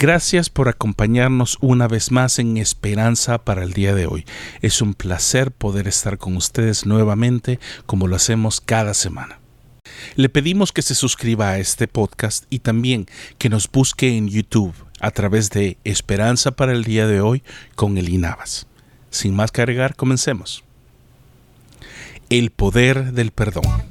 Gracias por acompañarnos una vez más en Esperanza para el día de hoy. Es un placer poder estar con ustedes nuevamente como lo hacemos cada semana. Le pedimos que se suscriba a este podcast y también que nos busque en YouTube a través de Esperanza para el día de hoy con el Inabas. Sin más que agregar, comencemos. El poder del perdón.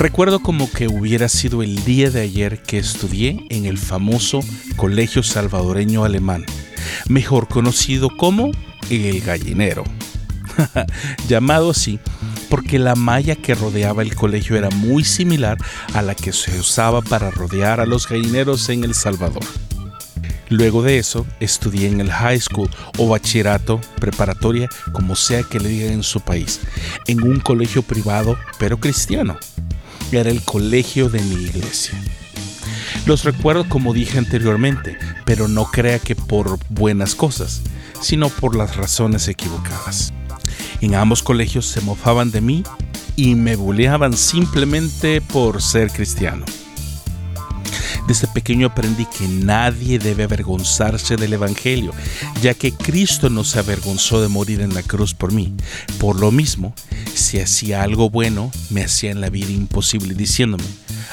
Recuerdo como que hubiera sido el día de ayer que estudié en el famoso Colegio Salvadoreño Alemán, mejor conocido como el gallinero. Llamado así porque la malla que rodeaba el colegio era muy similar a la que se usaba para rodear a los gallineros en El Salvador. Luego de eso, estudié en el high school o bachillerato, preparatoria, como sea que le digan en su país, en un colegio privado pero cristiano era el colegio de mi iglesia. Los recuerdo como dije anteriormente, pero no crea que por buenas cosas, sino por las razones equivocadas. En ambos colegios se mofaban de mí y me buleaban simplemente por ser cristiano. Desde pequeño aprendí que nadie debe avergonzarse del Evangelio, ya que Cristo no se avergonzó de morir en la cruz por mí. Por lo mismo, si hacía algo bueno, me hacía en la vida imposible diciéndome,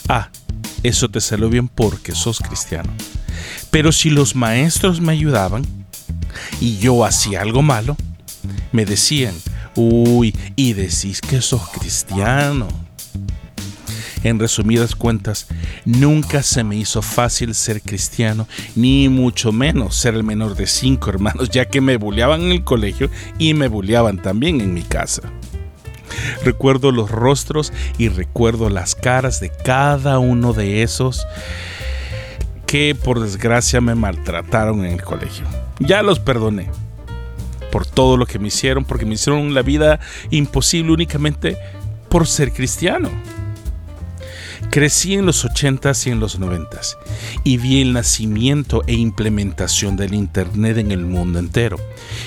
ah, eso te salió bien porque sos cristiano. Pero si los maestros me ayudaban y yo hacía algo malo, me decían, uy, y decís que sos cristiano. En resumidas cuentas, nunca se me hizo fácil ser cristiano, ni mucho menos ser el menor de cinco hermanos, ya que me bulleaban en el colegio y me bulleaban también en mi casa. Recuerdo los rostros y recuerdo las caras de cada uno de esos que por desgracia me maltrataron en el colegio. Ya los perdoné por todo lo que me hicieron, porque me hicieron la vida imposible únicamente por ser cristiano. Crecí en los 80s y en los 90s y vi el nacimiento e implementación del Internet en el mundo entero.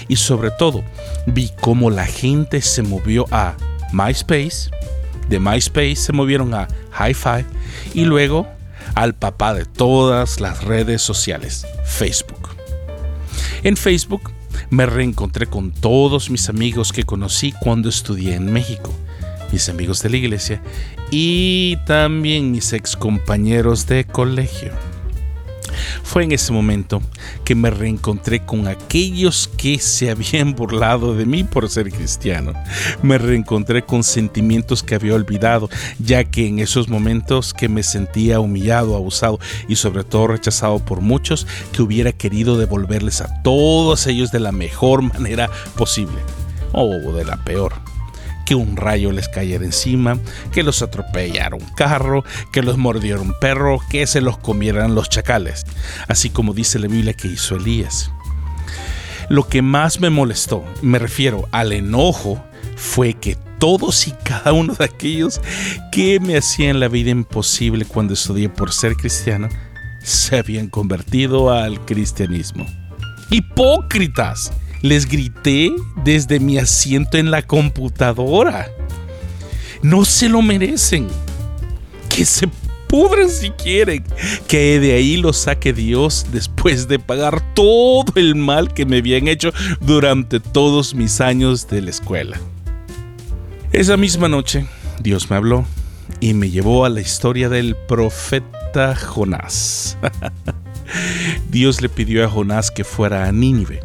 Y sobre todo, vi cómo la gente se movió a MySpace, de MySpace se movieron a Hi-Fi y luego al papá de todas las redes sociales, Facebook. En Facebook me reencontré con todos mis amigos que conocí cuando estudié en México, mis amigos de la iglesia y también mis ex compañeros de colegio. Fue en ese momento que me reencontré con aquellos que se habían burlado de mí por ser cristiano. Me reencontré con sentimientos que había olvidado, ya que en esos momentos que me sentía humillado, abusado y sobre todo rechazado por muchos, que hubiera querido devolverles a todos ellos de la mejor manera posible o de la peor que un rayo les cayera encima, que los atropellara un carro, que los mordiera un perro, que se los comieran los chacales, así como dice la Biblia que hizo Elías. Lo que más me molestó, me refiero al enojo, fue que todos y cada uno de aquellos que me hacían la vida imposible cuando estudié por ser cristiano, se habían convertido al cristianismo. ¡Hipócritas! Les grité desde mi asiento en la computadora. No se lo merecen. Que se pudran si quieren. Que de ahí lo saque Dios después de pagar todo el mal que me habían hecho durante todos mis años de la escuela. Esa misma noche, Dios me habló y me llevó a la historia del profeta Jonás. Dios le pidió a Jonás que fuera a Nínive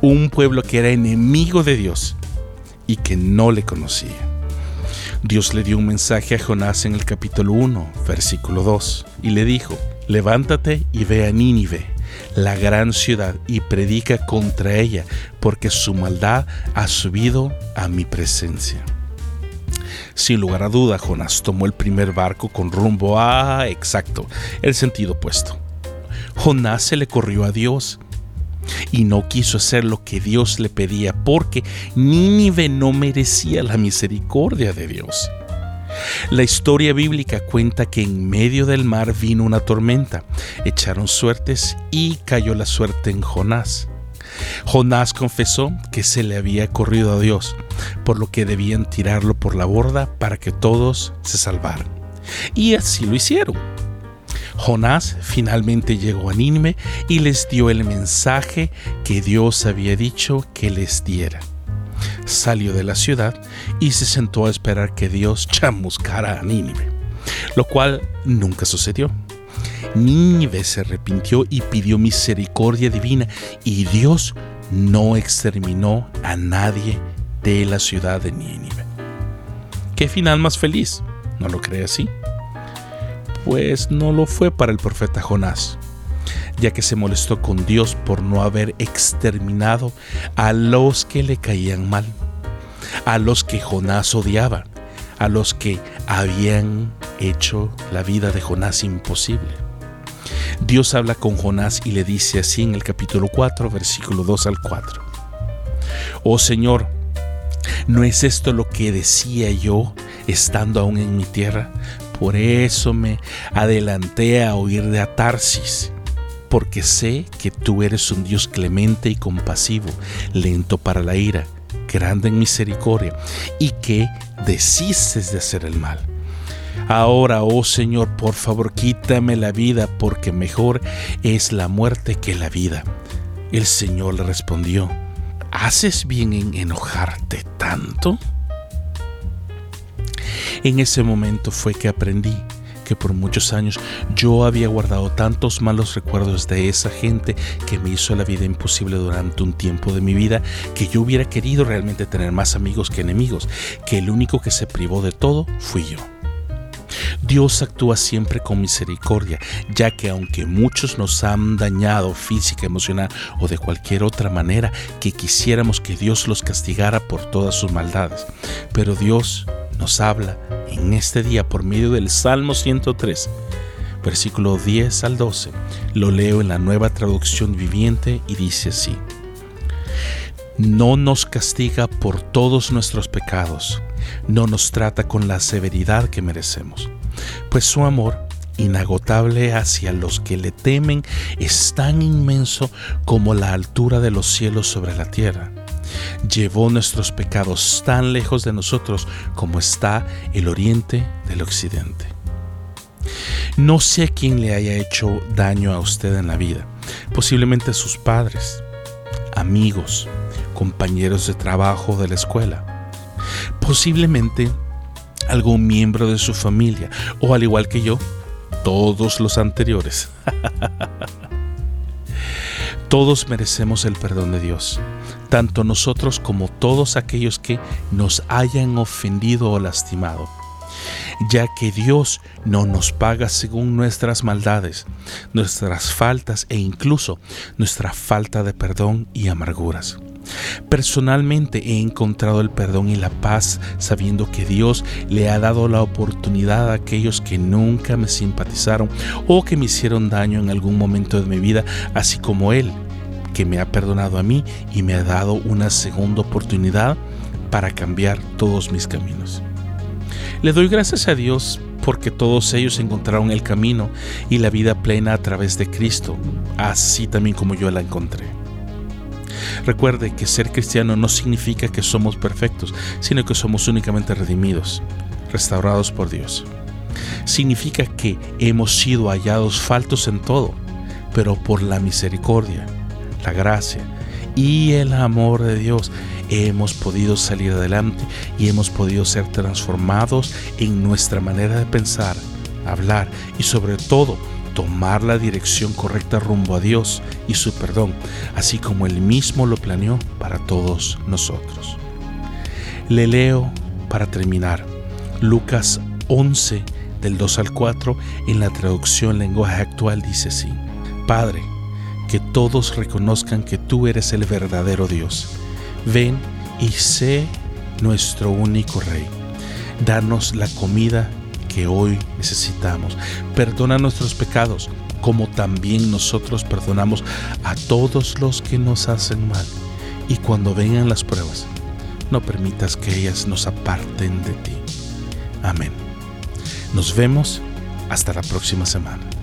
un pueblo que era enemigo de Dios y que no le conocía. Dios le dio un mensaje a Jonás en el capítulo 1, versículo 2, y le dijo, levántate y ve a Nínive, la gran ciudad, y predica contra ella, porque su maldad ha subido a mi presencia. Sin lugar a duda, Jonás tomó el primer barco con rumbo a, exacto, el sentido opuesto. Jonás se le corrió a Dios y no quiso hacer lo que Dios le pedía porque Nínive no merecía la misericordia de Dios. La historia bíblica cuenta que en medio del mar vino una tormenta, echaron suertes y cayó la suerte en Jonás. Jonás confesó que se le había corrido a Dios, por lo que debían tirarlo por la borda para que todos se salvaran. Y así lo hicieron. Jonás finalmente llegó a Nínive y les dio el mensaje que Dios había dicho que les diera. Salió de la ciudad y se sentó a esperar que Dios chamuscara a Nínive, lo cual nunca sucedió. Nínive se arrepintió y pidió misericordia divina y Dios no exterminó a nadie de la ciudad de Nínive. ¿Qué final más feliz? ¿No lo cree así? Pues no lo fue para el profeta Jonás, ya que se molestó con Dios por no haber exterminado a los que le caían mal, a los que Jonás odiaba, a los que habían hecho la vida de Jonás imposible. Dios habla con Jonás y le dice así en el capítulo 4, versículo 2 al 4. Oh Señor, ¿no es esto lo que decía yo estando aún en mi tierra? Por eso me adelanté a oír de Atarsis, porque sé que tú eres un Dios clemente y compasivo, lento para la ira, grande en misericordia, y que desistes de hacer el mal. Ahora, oh Señor, por favor, quítame la vida, porque mejor es la muerte que la vida. El Señor le respondió, ¿haces bien en enojarte tanto? En ese momento fue que aprendí que por muchos años yo había guardado tantos malos recuerdos de esa gente que me hizo la vida imposible durante un tiempo de mi vida que yo hubiera querido realmente tener más amigos que enemigos, que el único que se privó de todo fui yo. Dios actúa siempre con misericordia, ya que aunque muchos nos han dañado física, emocional o de cualquier otra manera que quisiéramos que Dios los castigara por todas sus maldades, pero Dios nos habla en este día por medio del Salmo 103, versículo 10 al 12. Lo leo en la nueva traducción viviente y dice así. No nos castiga por todos nuestros pecados, no nos trata con la severidad que merecemos, pues su amor inagotable hacia los que le temen es tan inmenso como la altura de los cielos sobre la tierra llevó nuestros pecados tan lejos de nosotros como está el oriente del occidente. No sé quién le haya hecho daño a usted en la vida, posiblemente sus padres, amigos, compañeros de trabajo de la escuela, posiblemente algún miembro de su familia o al igual que yo, todos los anteriores. Todos merecemos el perdón de Dios, tanto nosotros como todos aquellos que nos hayan ofendido o lastimado, ya que Dios no nos paga según nuestras maldades, nuestras faltas e incluso nuestra falta de perdón y amarguras. Personalmente he encontrado el perdón y la paz sabiendo que Dios le ha dado la oportunidad a aquellos que nunca me simpatizaron o que me hicieron daño en algún momento de mi vida, así como Él que me ha perdonado a mí y me ha dado una segunda oportunidad para cambiar todos mis caminos. Le doy gracias a Dios porque todos ellos encontraron el camino y la vida plena a través de Cristo, así también como yo la encontré. Recuerde que ser cristiano no significa que somos perfectos, sino que somos únicamente redimidos, restaurados por Dios. Significa que hemos sido hallados faltos en todo, pero por la misericordia la gracia y el amor de Dios hemos podido salir adelante y hemos podido ser transformados en nuestra manera de pensar, hablar y sobre todo tomar la dirección correcta rumbo a Dios y su perdón, así como Él mismo lo planeó para todos nosotros. Le leo para terminar Lucas 11 del 2 al 4 en la traducción lenguaje actual dice así, Padre, que todos reconozcan que tú eres el verdadero Dios. Ven y sé nuestro único Rey. Danos la comida que hoy necesitamos. Perdona nuestros pecados, como también nosotros perdonamos a todos los que nos hacen mal. Y cuando vengan las pruebas, no permitas que ellas nos aparten de ti. Amén. Nos vemos hasta la próxima semana.